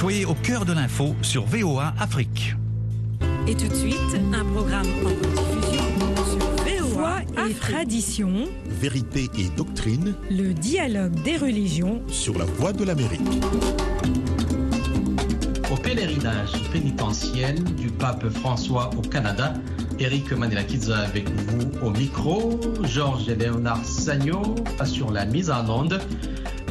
Soyez au cœur de l'info sur VOA Afrique. Et tout de suite, un programme en rediffusion sur VOA et tradition, Vérité et doctrine, le dialogue des religions sur la voie de l'Amérique. Au pèlerinage pénitentiel du pape François au Canada, Eric Manelakidze avec vous au micro, Georges et Léonard Sagno assure la mise en onde.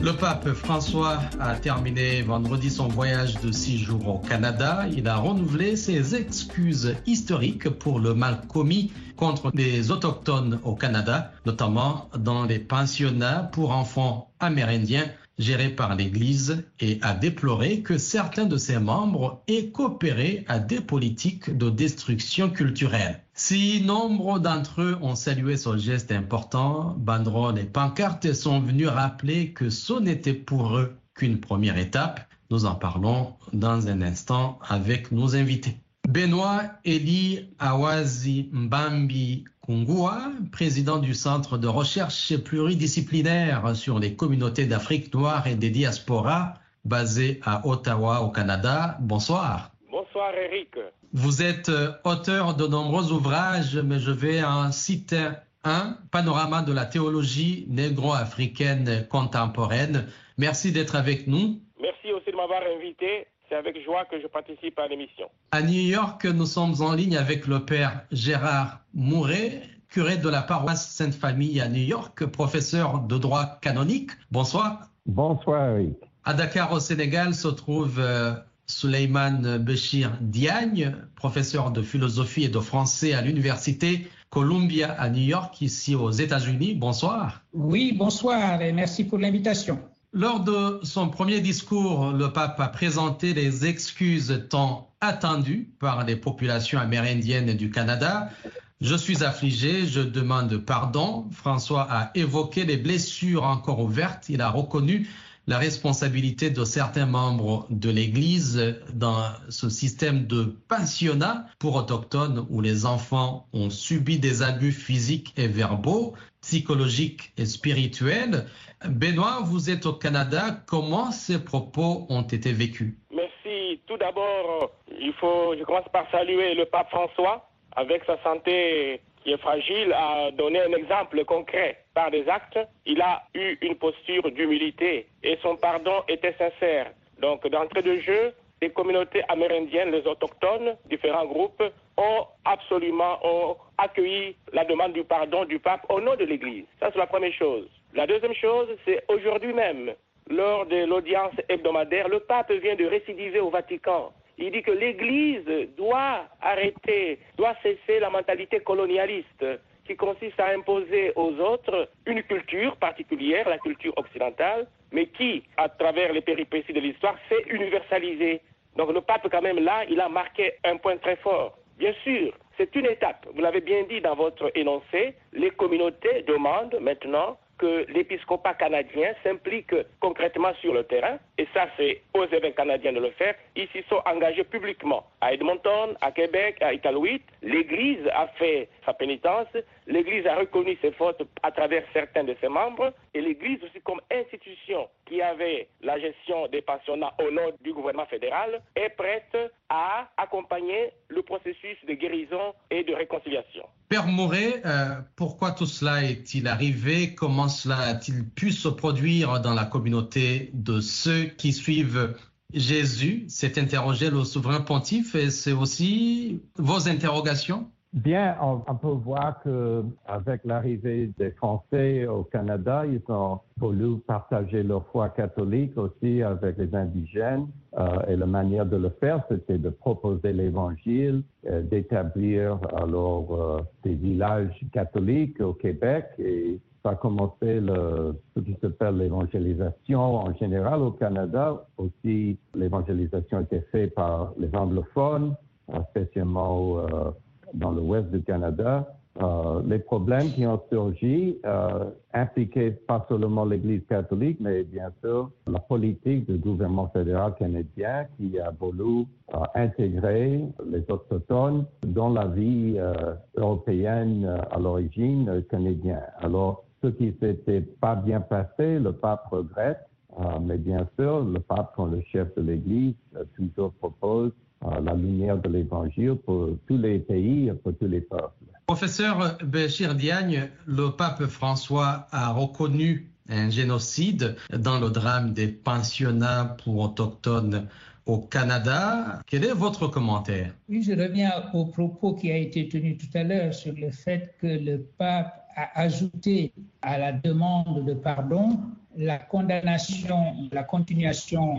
Le pape François a terminé vendredi son voyage de six jours au Canada. Il a renouvelé ses excuses historiques pour le mal commis contre les autochtones au Canada, notamment dans les pensionnats pour enfants amérindiens gérés par l'Église et a déploré que certains de ses membres aient coopéré à des politiques de destruction culturelle. Si nombre d'entre eux ont salué ce geste important, banderoles et pancartes sont venus rappeler que ce n'était pour eux qu'une première étape. Nous en parlons dans un instant avec nos invités. Benoît Eli Awazi Mbambi Kungua, président du Centre de recherche pluridisciplinaire sur les communautés d'Afrique noire et des diasporas, basé à Ottawa, au Canada. Bonsoir. Bonsoir, Eric. Vous êtes auteur de nombreux ouvrages, mais je vais en citer un, Panorama de la théologie négro-africaine contemporaine. Merci d'être avec nous. Merci aussi de m'avoir invité. C'est avec joie que je participe à l'émission. À New York, nous sommes en ligne avec le père Gérard Mouret, curé de la paroisse Sainte-Famille à New York, professeur de droit canonique. Bonsoir. Bonsoir, Eric. À Dakar, au Sénégal, se trouve euh, Suleiman Béchir Diagne, professeur de philosophie et de français à l'université Columbia à New York, ici aux États-Unis. Bonsoir. Oui, bonsoir et merci pour l'invitation. Lors de son premier discours, le pape a présenté les excuses tant attendues par les populations amérindiennes du Canada. Je suis affligé, je demande pardon. François a évoqué les blessures encore ouvertes. Il a reconnu la responsabilité de certains membres de l'Église dans ce système de pensionnat pour autochtones où les enfants ont subi des abus physiques et verbaux, psychologiques et spirituels. Benoît, vous êtes au Canada. Comment ces propos ont été vécus? Merci. Tout d'abord, il faut, je commence par saluer le pape François avec sa santé qui est fragile, a donné un exemple concret par des actes. Il a eu une posture d'humilité et son pardon était sincère. Donc, d'entrée de jeu, les communautés amérindiennes, les autochtones, différents groupes, ont absolument accueilli la demande du pardon du pape au nom de l'Église. Ça, c'est la première chose. La deuxième chose, c'est aujourd'hui même, lors de l'audience hebdomadaire, le pape vient de récidiver au Vatican. Il dit que l'Église doit arrêter, doit cesser la mentalité colonialiste qui consiste à imposer aux autres une culture particulière, la culture occidentale, mais qui, à travers les péripéties de l'histoire, s'est universalisée. Donc le pape, quand même, là, il a marqué un point très fort. Bien sûr, c'est une étape. Vous l'avez bien dit dans votre énoncé, les communautés demandent maintenant que l'épiscopat canadien s'implique concrètement sur le terrain, et ça c'est aux évêques canadiens de le faire. Ils s'y sont engagés publiquement. À Edmonton, à Québec, à Iqaluit, l'Église a fait sa pénitence, l'Église a reconnu ses fautes à travers certains de ses membres, et l'Église aussi comme institution qui avait la gestion des pensionnats au nom du gouvernement fédéral est prête à accompagner le processus de guérison et de réconciliation. Père Mouret, euh, pourquoi tout cela est-il arrivé? Comment cela a-t-il pu se produire dans la communauté de ceux qui suivent Jésus? C'est interrogé le souverain pontife et c'est aussi vos interrogations? Bien, on, peut voir que avec l'arrivée des Français au Canada, ils ont voulu partager leur foi catholique aussi avec les indigènes. Euh, et la manière de le faire, c'était de proposer l'Évangile, euh, d'établir alors euh, des villages catholiques au Québec et ça a commencé le, ce qui s'appelle l'évangélisation en général au Canada. Aussi, l'évangélisation était faite par les anglophones, spécialement dans l'ouest du Canada. Euh, les problèmes qui ont surgi euh, impliquaient pas seulement l'Église catholique, mais bien sûr la politique du gouvernement fédéral canadien qui a voulu euh, intégrer les autochtones dans la vie européenne à l'origine canadienne. Alors, ce qui s'était pas bien passé, le pape regrette mais bien sûr, le pape, comme le chef de l'Église, toujours propose la lumière de l'Évangile pour tous les pays et pour tous les peuples. Professeur Béchir Diagne, le pape François a reconnu un génocide dans le drame des pensionnats pour autochtones au Canada. Quel est votre commentaire? Oui, je reviens au propos qui a été tenu tout à l'heure sur le fait que le pape a ajouté à la demande de pardon la condamnation, la continuation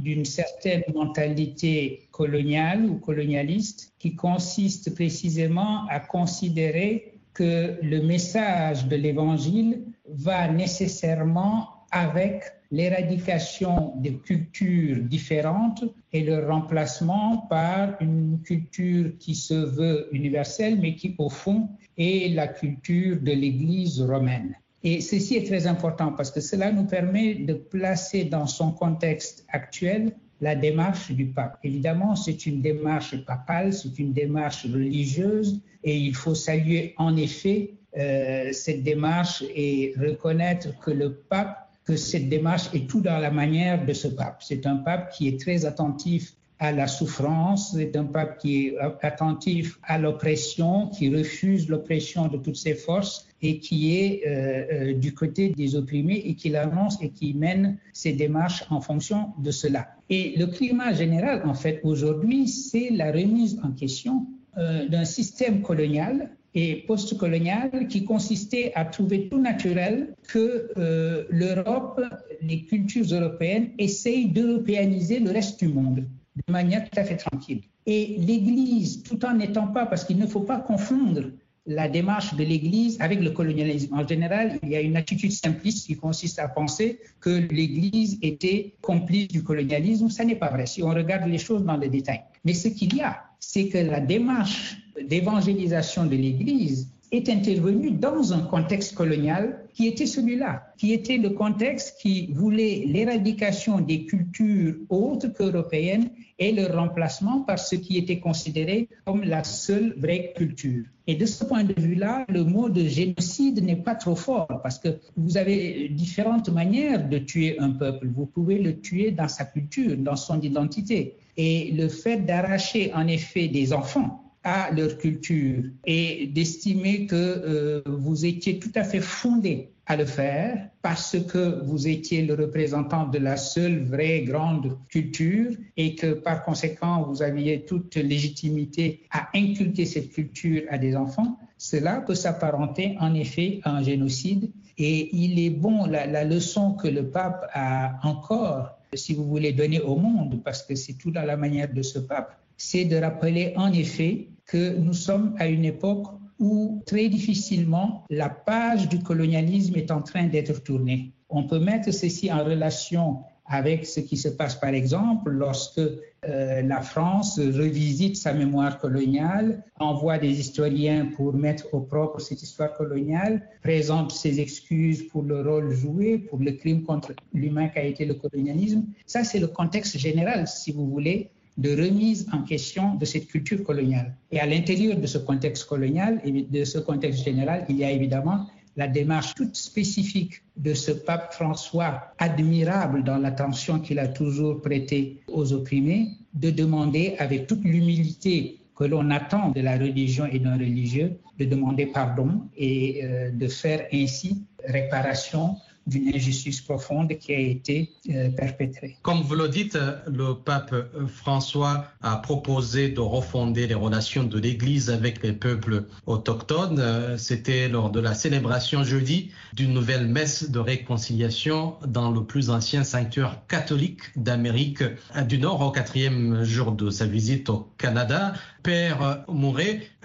d'une certaine mentalité coloniale ou colonialiste qui consiste précisément à considérer que le message de l'Évangile va nécessairement avec l'éradication des cultures différentes et le remplacement par une culture qui se veut universelle, mais qui au fond est la culture de l'Église romaine. Et ceci est très important parce que cela nous permet de placer dans son contexte actuel la démarche du pape. Évidemment, c'est une démarche papale, c'est une démarche religieuse et il faut saluer en effet euh, cette démarche et reconnaître que le pape que cette démarche est tout dans la manière de ce pape. C'est un pape qui est très attentif à la souffrance, c'est un pape qui est attentif à l'oppression, qui refuse l'oppression de toutes ses forces et qui est euh, euh, du côté des opprimés et qui l'annonce et qui mène ses démarches en fonction de cela. Et le climat général, en fait, aujourd'hui, c'est la remise en question euh, d'un système colonial et postcolonial qui consistait à trouver tout naturel que euh, l'Europe, les cultures européennes essayent d'européaniser le reste du monde de manière tout à fait tranquille. Et l'Église, tout en n'étant pas, parce qu'il ne faut pas confondre la démarche de l'Église avec le colonialisme. En général, il y a une attitude simpliste qui consiste à penser que l'Église était complice du colonialisme. Ça n'est pas vrai si on regarde les choses dans le détail. Mais ce qu'il y a, c'est que la démarche d'évangélisation de l'Église est intervenue dans un contexte colonial qui était celui-là, qui était le contexte qui voulait l'éradication des cultures autres qu'européennes et le remplacement par ce qui était considéré comme la seule vraie culture. Et de ce point de vue-là, le mot de génocide n'est pas trop fort parce que vous avez différentes manières de tuer un peuple. Vous pouvez le tuer dans sa culture, dans son identité. Et le fait d'arracher en effet des enfants à leur culture et d'estimer que euh, vous étiez tout à fait fondé à le faire parce que vous étiez le représentant de la seule vraie grande culture et que par conséquent vous aviez toute légitimité à inculquer cette culture à des enfants, cela peut s'apparenter en effet à un génocide. Et il est bon, la, la leçon que le pape a encore, si vous voulez, donner au monde, parce que c'est tout dans la manière de ce pape, c'est de rappeler en effet que nous sommes à une époque où très difficilement la page du colonialisme est en train d'être tournée. On peut mettre ceci en relation avec ce qui se passe par exemple lorsque euh, la France revisite sa mémoire coloniale, envoie des historiens pour mettre au propre cette histoire coloniale, présente ses excuses pour le rôle joué, pour le crime contre l'humain qu'a été le colonialisme. Ça, c'est le contexte général, si vous voulez, de remise en question de cette culture coloniale. Et à l'intérieur de ce contexte colonial et de ce contexte général, il y a évidemment la démarche toute spécifique de ce pape François, admirable dans l'attention qu'il a toujours prêtée aux opprimés, de demander avec toute l'humilité que l'on attend de la religion et d'un religieux, de demander pardon et euh, de faire ainsi réparation d'une injustice profonde qui a été euh, perpétrée. Comme vous le dites, le pape François a proposé de refonder les relations de l'Église avec les peuples autochtones. C'était lors de la célébration jeudi d'une nouvelle messe de réconciliation dans le plus ancien sanctuaire catholique d'Amérique du Nord au quatrième jour de sa visite au Canada. Père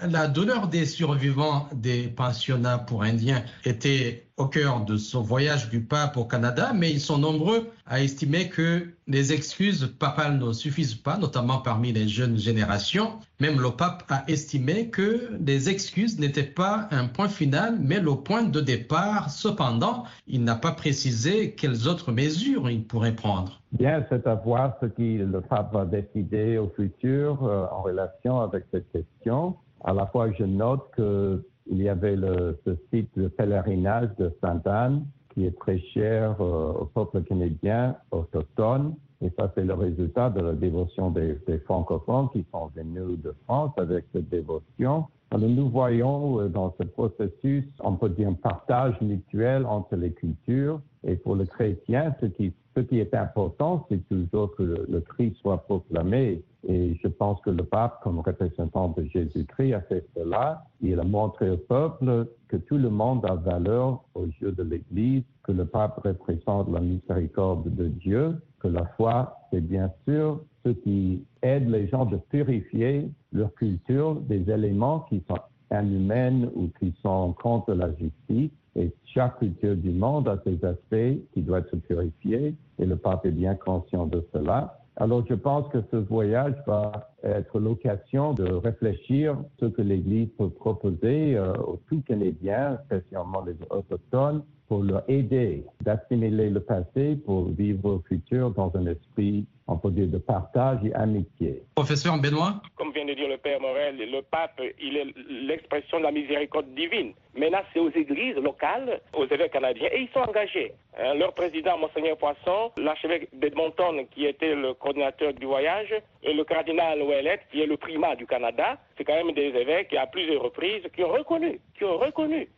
la douleur des survivants des pensionnats pour Indiens était au cœur de son voyage du pape au Canada, mais ils sont nombreux à estimer que les excuses papales ne suffisent pas, notamment parmi les jeunes générations. Même le pape a estimé que les excuses n'étaient pas un point final, mais le point de départ. Cependant, il n'a pas précisé quelles autres mesures il pourrait prendre. Bien, c'est à voir ce que le pape va décider au futur euh, en relation avec cette question. À la fois, je note qu'il y avait ce site de pèlerinage de Sainte-Anne qui est très cher au peuple canadien autochtone. Et ça, c'est le résultat de la dévotion des, francophones qui sont venus de France avec cette dévotion. Alors, nous voyons dans ce processus, on peut dire un partage mutuel entre les cultures. Et pour le chrétien, ce qui, est important, c'est toujours que le, le Christ soit proclamé. Et je pense que le pape, comme représentant de Jésus-Christ, a fait cela. Il a montré au peuple que tout le monde a valeur aux yeux de l'Église, que le pape représente la miséricorde de Dieu, que la foi, c'est bien sûr ce qui aide les gens de purifier leur culture des éléments qui sont inhumains ou qui sont contre la justice. Et chaque culture du monde a ses aspects qui doivent se purifier et le pape est bien conscient de cela. Alors, je pense que ce voyage va être l'occasion de réfléchir ce que l'Église peut proposer euh, aux tout Canadiens, spécialement les autochtones, pour leur aider d'assimiler le passé pour vivre le futur dans un esprit, on peut dire, de partage et amitié. Professeur Benoît? Comme vient de dire le Père Morel, le pape, il est l'expression de la miséricorde divine. Maintenant, c'est aux églises locales, aux évêques canadiens, et ils sont engagés. Hein, leur président, Monseigneur Poisson, l'archevêque d'Edmonton, qui était le coordinateur du voyage, et le cardinal Ouellet, qui est le primat du Canada, c'est quand même des évêques qui, à plusieurs reprises, qui ont reconnu, qui ont reconnu.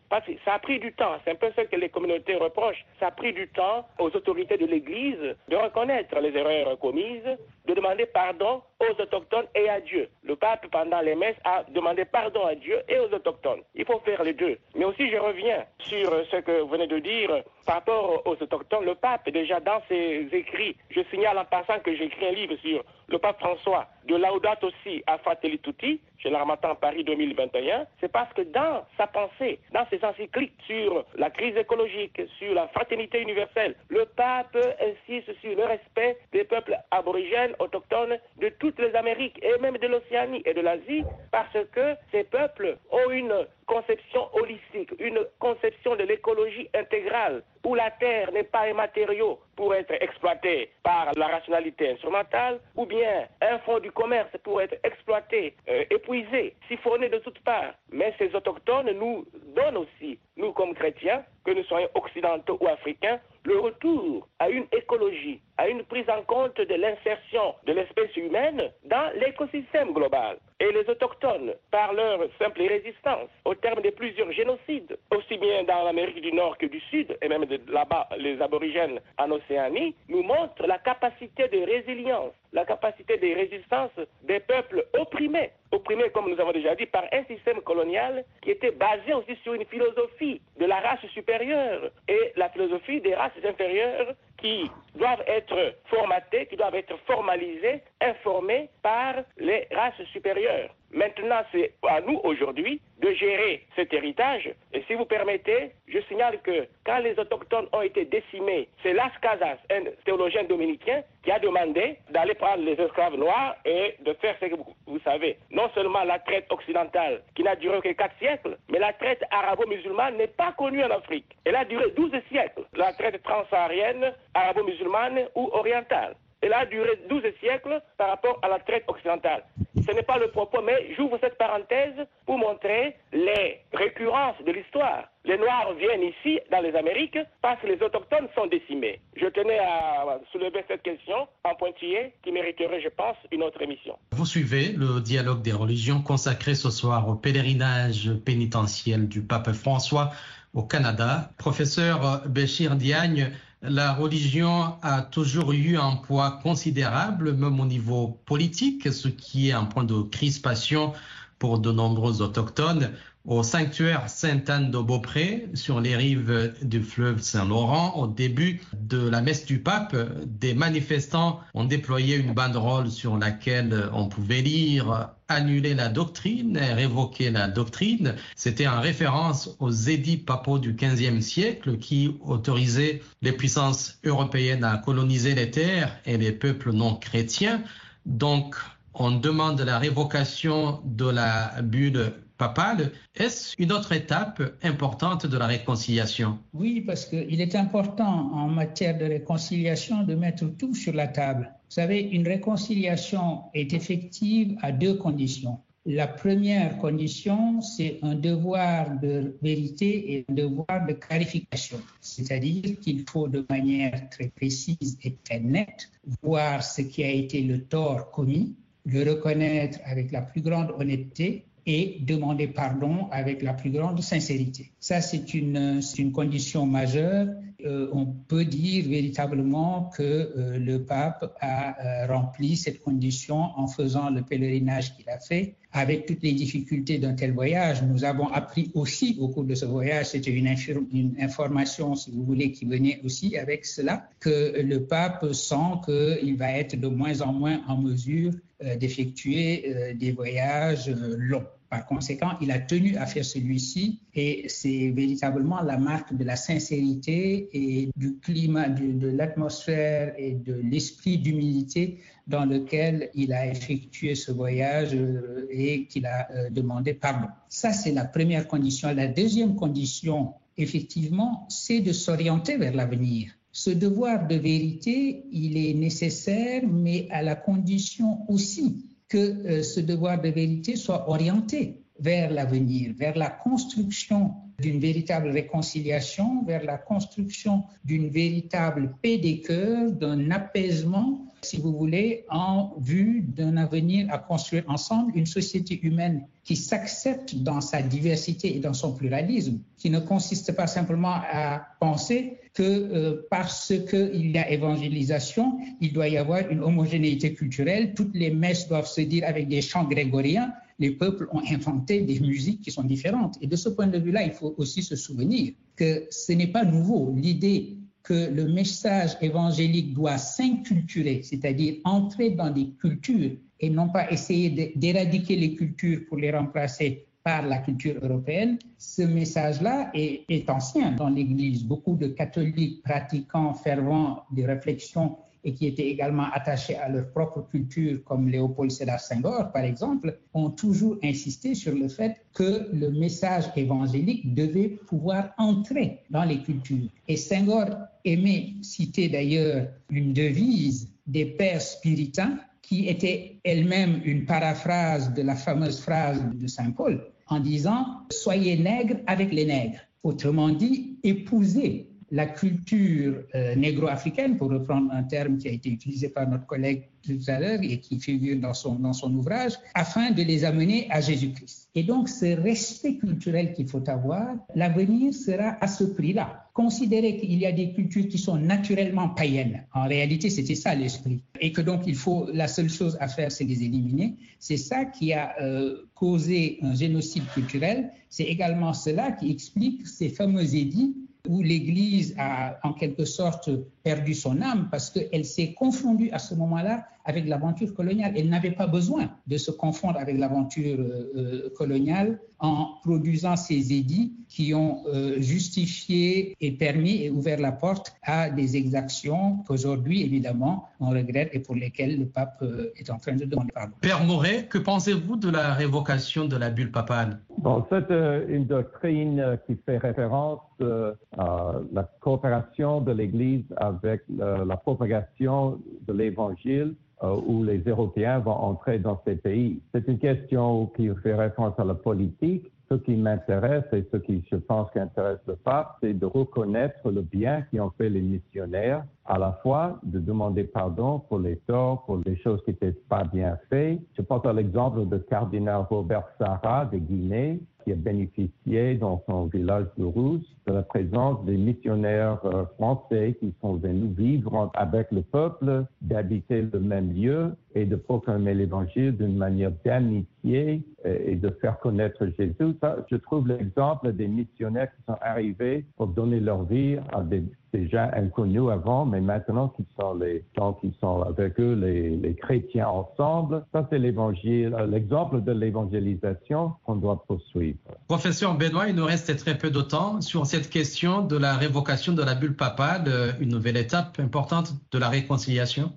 Ça a pris du temps, c'est un peu ce que les communautés reprochent, ça a pris du temps aux autorités de l'Église de reconnaître les erreurs commises, de demander pardon aux autochtones et à Dieu. Le pape, pendant les messes, a demandé pardon à Dieu et aux autochtones. Il faut faire les deux. Mais aussi, je reviens sur ce que vous venez de dire par rapport aux autochtones. Le pape, déjà dans ses écrits, je signale en passant que j'ai écrit un livre sur le pape François, de Laudato aussi à Fratelli Tutti, chez l'Armatan Paris 2021, c'est parce que dans sa pensée, dans ses encycliques sur la crise écologique, sur la fraternité universelle, le pape insiste sur le respect des peuples aborigènes, autochtones de toutes les Amériques et même de l'Océanie et de l'Asie, parce que ces peuples ont une conception holistique, une conception de l'écologie intégrale, où la terre n'est pas un matériau pour être exploité par la rationalité instrumentale, ou bien un fonds du commerce pour être exploité, euh, épuisé, siphonné de toutes parts. Mais ces autochtones nous donnent aussi, nous comme chrétiens, que nous soyons occidentaux ou africains, le retour à une écologie, à une prise en compte de l'insertion de l'espèce humaine dans l'écosystème global. Et les autochtones, par leur simple résistance, au terme de plusieurs génocides, aussi bien dans l'Amérique du Nord que du Sud, et même là-bas, les aborigènes en Océanie, nous montrent la capacité de résilience, la capacité de résistance des peuples opprimés, opprimés, comme nous avons déjà dit, par un système colonial qui était basé aussi sur une philosophie de la race supérieure et la philosophie des races inférieures qui doivent être formatées, qui doivent être formalisées, informées par les races supérieures. Maintenant, c'est à nous aujourd'hui de gérer cet héritage. Et si vous permettez, je signale que quand les autochtones ont été décimés, c'est Las Casas, un théologien dominicain, qui a demandé d'aller prendre les esclaves noirs et de faire ce que vous, savez. Non seulement la traite occidentale, qui n'a duré que 4 siècles, mais la traite arabo-musulmane n'est pas connue en Afrique. Elle a duré 12 siècles. La traite transsaharienne, arabo-musulmane ou orientale. Elle a duré 12 siècles par rapport à la traite occidentale. Ce n'est pas le propos, mais j'ouvre cette parenthèse pour montrer les récurrences de l'histoire. Les Noirs viennent ici, dans les Amériques, parce que les Autochtones sont décimés. Je tenais à soulever cette question en pointillé qui mériterait, je pense, une autre émission. Vous suivez le dialogue des religions consacré ce soir au pèlerinage pénitentiel du pape François au Canada. Professeur Béchir Diagne, la religion a toujours eu un poids considérable, même au niveau politique, ce qui est un point de crispation pour de nombreux autochtones. Au sanctuaire Sainte-Anne de Beaupré, sur les rives du fleuve Saint-Laurent, au début de la messe du pape, des manifestants ont déployé une banderole sur laquelle on pouvait lire annuler la doctrine, révoquer la doctrine. C'était en référence aux édits papaux du XVe siècle qui autorisaient les puissances européennes à coloniser les terres et les peuples non chrétiens. Donc, on demande la révocation de la bulle papale. Est-ce une autre étape importante de la réconciliation? Oui, parce qu'il est important en matière de réconciliation de mettre tout sur la table. Vous savez, une réconciliation est effective à deux conditions. La première condition, c'est un devoir de vérité et un devoir de clarification. C'est-à-dire qu'il faut de manière très précise et très nette voir ce qui a été le tort commis, le reconnaître avec la plus grande honnêteté et demander pardon avec la plus grande sincérité. Ça, c'est une, une condition majeure. Euh, on peut dire véritablement que euh, le pape a euh, rempli cette condition en faisant le pèlerinage qu'il a fait. Avec toutes les difficultés d'un tel voyage, nous avons appris aussi au cours de ce voyage, c'était une, une, information, si vous voulez, qui venait aussi avec cela, que le pape sent qu'il va être de moins en moins en mesure d'effectuer des voyages longs. Par conséquent, il a tenu à faire celui-ci et c'est véritablement la marque de la sincérité et du climat, de, l'atmosphère et de l'esprit d'humilité dans lequel il a effectué ce voyage euh, et qu'il a euh, demandé pardon. Ça, c'est la première condition. La deuxième condition, effectivement, c'est de s'orienter vers l'avenir. Ce devoir de vérité, il est nécessaire, mais à la condition aussi que euh, ce devoir de vérité soit orienté vers l'avenir, vers la construction d'une véritable réconciliation, vers la construction d'une véritable paix des cœurs, d'un apaisement, si vous voulez, en vue d'un avenir à construire ensemble, une société humaine qui s'accepte dans sa diversité et dans son pluralisme, qui ne consiste pas simplement à penser que euh, parce qu'il y a évangélisation, il doit y avoir une homogénéité culturelle, toutes les messes doivent se dire avec des chants grégoriens, les peuples ont inventé des musiques qui sont différentes. Et de ce point de vue-là, il faut aussi se souvenir que ce n'est pas nouveau. L'idée que le message évangélique doit s'inculturer, c'est-à-dire entrer dans des cultures et non pas essayer d'éradiquer les cultures pour les remplacer par la culture européenne. Ce message-là est, ancien dans l'Église. Beaucoup de catholiques pratiquants, fervents des réflexions et qui étaient également attachés à leur propre culture, comme Léopold Sédar Senghor, par exemple, ont toujours insisté sur le fait que le message évangélique devait pouvoir entrer dans les cultures. Et Senghor aimait citer d'ailleurs une devise des pères spiritains qui était elle-même une paraphrase de la fameuse phrase de Saint Paul en disant Soyez nègres avec les nègres. Autrement dit, épousez la culture euh, négro-africaine, pour reprendre un terme qui a été utilisé par notre collègue tout à l'heure et qui figure dans son ouvrage, afin de les amener à Jésus-Christ. Et donc, ce respect culturel qu'il faut avoir, l'avenir sera à ce prix-là. Considérer qu'il y a des cultures qui sont naturellement païennes. En réalité, c'était ça l'esprit. Et que donc, il faut, la seule chose à faire, c'est les éliminer. C'est ça qui a euh, causé un génocide culturel. C'est également cela qui explique ces fameux édits où l'Église a en quelque sorte perdu son âme parce qu'elle s'est confondue à ce moment-là avec l'aventure coloniale. Elle n'avait pas besoin de se confondre avec l'aventure euh, euh, coloniale en produisant ces édits qui ont euh, justifié et permis et ouvert la porte à des exactions qu'aujourd'hui, évidemment, on regrette et pour lesquelles le pape est en train de demander pardon. Père Moret, que pensez-vous de la révocation de la bulle papale? Bon, c'est une doctrine qui fait référence la coopération de l'Église avec la propagation de l'Évangile euh, où les Européens vont entrer dans ces pays. C'est une question qui fait référence à la politique. Ce qui m'intéresse et ce qui, je pense, qui intéresse le pape, c'est de reconnaître le bien qui ont fait les missionnaires, à la fois de demander pardon pour les torts, pour les choses qui n'étaient pas bien faites. Je pense à l'exemple de cardinal Robert Sarra de Guinée, qui a bénéficié dans son village de Rousse de la présence des missionnaires euh, français qui sont venus vivre avec le peuple, d'habiter le même lieu et de proclamer l'évangile d'une manière d'amitié et de faire connaître Jésus. Je trouve l'exemple des missionnaires qui sont arrivés pour donner leur vie à des déjà inconnus avant, mais maintenant qu'ils sont les qui sont avec eux, les, les chrétiens ensemble. Ça, c'est l'évangile, l'exemple de l'évangélisation qu'on doit poursuivre. Professeur Benoît, il nous reste très peu de temps sur cette question de la révocation de la bulle papale, une nouvelle étape importante de la réconciliation.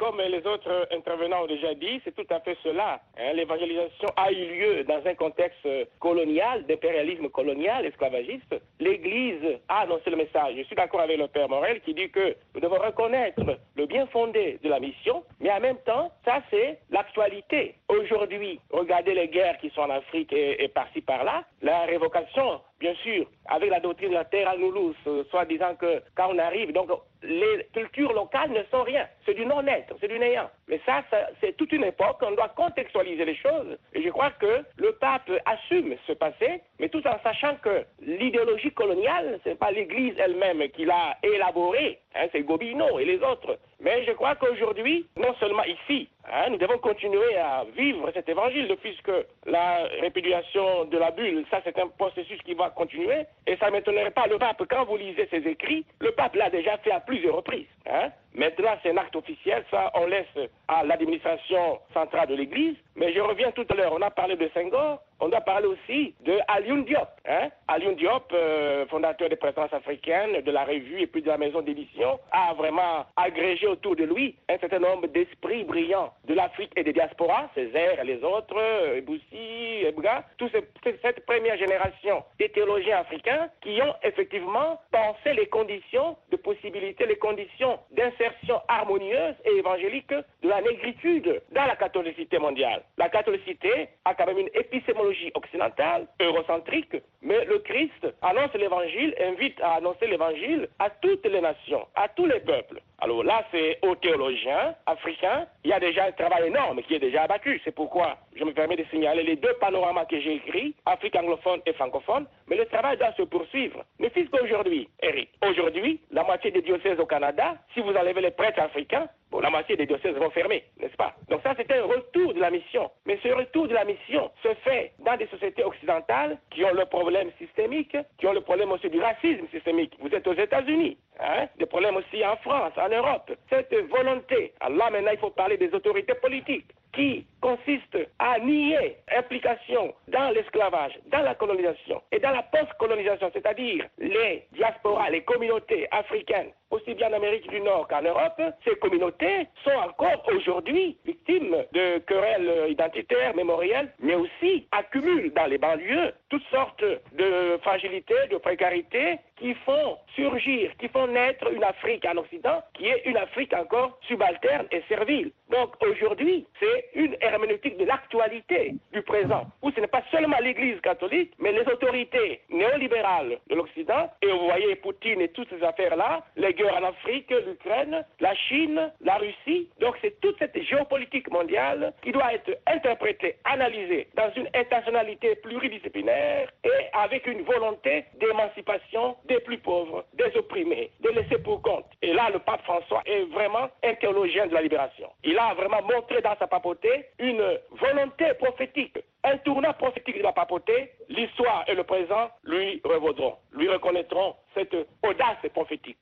Comme les autres intervenants ont déjà dit, c'est tout à fait cela. Hein. L'évangélisation a eu lieu dans un contexte colonial, d'impérialisme colonial, esclavagiste. L'Église a annoncé le message. Je suis d'accord avec le Père Morel qui dit que nous devons reconnaître le bien fondé de la mission, mais en même temps, ça c'est l'actualité. Aujourd'hui, regardez les guerres qui sont en Afrique et, et par-ci par-là, la révocation bien sûr, avec la doctrine de la terre à nous, soit disant que quand on arrive, donc les cultures locales ne sont rien. C'est du non-être, c'est du néant. Mais ça, c'est toute une époque, on doit contextualiser les choses. Et je crois que le pape assume ce passé, mais tout en sachant que l'idéologie coloniale, ce n'est pas l'Église elle-même qui l'a élaborée, hein, c'est Gobineau et les autres. Mais je crois qu'aujourd'hui, non seulement ici, hein, nous devons continuer à vivre cet évangile, puisque la répudiation de la bulle, ça c'est un processus qui va continuer. Et ça ne m'étonnerait pas, le pape, quand vous lisez ses écrits, le pape l'a déjà fait à plusieurs reprises. Hein. Maintenant, c'est un acte officiel, ça on laisse à l'administration centrale de l'Église. Mais je reviens tout à l'heure, on a parlé de Senghor, on doit parler aussi de Alioune Diop. Hein? Diop, euh, fondateur des présences africaines, de la revue et puis de la maison d'édition, a vraiment agrégé autour de lui un certain nombre d'esprits brillants de l'Afrique et des diasporas, Césaire et les autres, euh, Boussi, Ebga, toute cette première génération des théologiens africains qui ont effectivement pensé les conditions de possibilité, les conditions d'insertion harmonieuse et évangélique de la négritude dans la catholicité mondiale. La catholicité a quand même une épistémologie occidentale, eurocentrique, mais le Christ annonce l'évangile, invite à annoncer l'évangile à toutes les nations, à tous les peuples. Alors là, c'est aux théologiens africains, il y a déjà un travail énorme qui est déjà abattu. C'est pourquoi je me permets de signaler les deux panoramas que j'ai écrits, Afrique anglophone et francophone, mais le travail doit se poursuivre. Mais puisqu'aujourd'hui, Eric, aujourd'hui, la moitié des diocèses au Canada, si vous enlevez les prêtres africains, bon, la moitié des diocèses vont fermer, n'est-ce pas? Donc ça, c'était un retour de la mission. Mais ce retour de la mission se fait dans des sociétés occidentales qui ont le problème systémique, qui ont le problème aussi du racisme systémique. Vous êtes aux États-Unis, hein? Des problèmes aussi en France, en Europe. Cette volonté, là maintenant il faut parler des autorités politiques qui consiste à nier implication dans l'esclavage, dans la colonisation et dans la post-colonisation, c'est-à-dire les diasporas, les communautés africaines, aussi bien en Amérique du Nord qu'en Europe, ces communautés sont encore aujourd'hui victimes de querelles identitaires, mémorielles, mais aussi accumulent dans les banlieues toutes sortes de fragilités, de précarités qui font surgir, qui font naître une Afrique en Occident qui est une Afrique encore subalterne et servile. Donc aujourd'hui, c'est une herméneutique de l'actualité du présent, où ce n'est pas seulement l'Église catholique, mais les autorités néolibérales de l'Occident, et vous voyez Poutine et toutes ces affaires-là, les guerres en Afrique, l'Ukraine, la Chine, la Russie. Donc c'est toute cette géopolitique mondiale qui doit être interprétée, analysée dans une intentionnalité pluridisciplinaire et avec une volonté d'émancipation des plus pauvres, des opprimés, des laissés pour compte. Le pape François est vraiment un théologien de la libération. Il a vraiment montré dans sa papauté une volonté prophétique, un tournant prophétique de la papauté. L'histoire et le présent lui revaudront, lui reconnaîtront cette audace prophétique,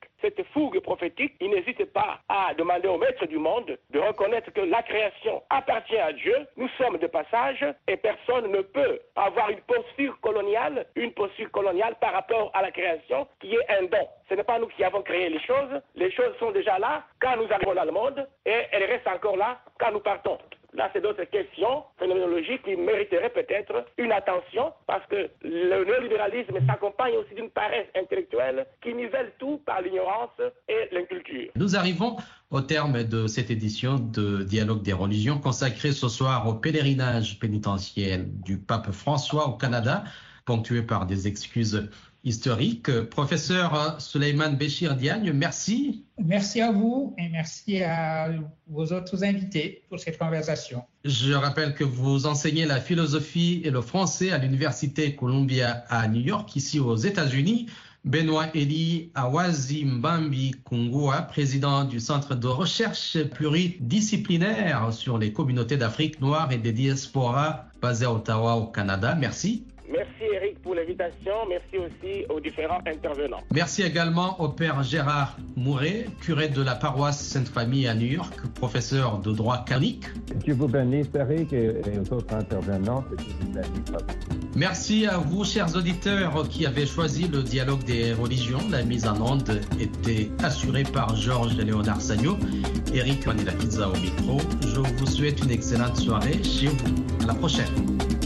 fougue prophétique. Il n'hésite pas à demander au maître du monde de reconnaître que la création appartient à Dieu. Nous sommes de passage et personne ne peut avoir une posture coloniale, une posture coloniale par rapport à la création qui est un don. Ce n'est pas nous qui avons créé les choses. Les choses sont déjà là quand nous arrivons dans le monde et elles restent encore là quand nous partons. Là, c'est d'autres questions phénoménologiques qui mériteraient peut-être une attention parce que le néolibéralisme s'accompagne aussi d'une paresse intellectuelle qui nivelle tout par l'ignorance et l'inculture. Nous arrivons au terme de cette édition de Dialogue des religions consacrée ce soir au pèlerinage pénitentiel du pape François au Canada, ponctué par des excuses historique. Professeur Suleiman Béchir Diagne, merci. Merci à vous et merci à vos autres invités pour cette conversation. Je rappelle que vous enseignez la philosophie et le français à l'Université Columbia à New York, ici aux États-Unis. Benoît Eli Awazi Mbambi Kungua, président du Centre de recherche pluridisciplinaire sur les communautés d'Afrique noire et des diasporas basé à Ottawa au Canada. Merci. Merci l'invitation. Merci aussi aux différents intervenants. Merci également au Père Gérard Mouret, curé de la paroisse Sainte-Famille à New York, professeur de droit canonique. Dieu vous bénisse, Eric, et, aux autres intervenants. Merci à vous, chers auditeurs, qui avez choisi le dialogue des religions. La mise en onde était assurée par Georges Léonard Sagno, Eric Manila Pizza au micro. Je vous souhaite une excellente soirée chez vous. À la prochaine.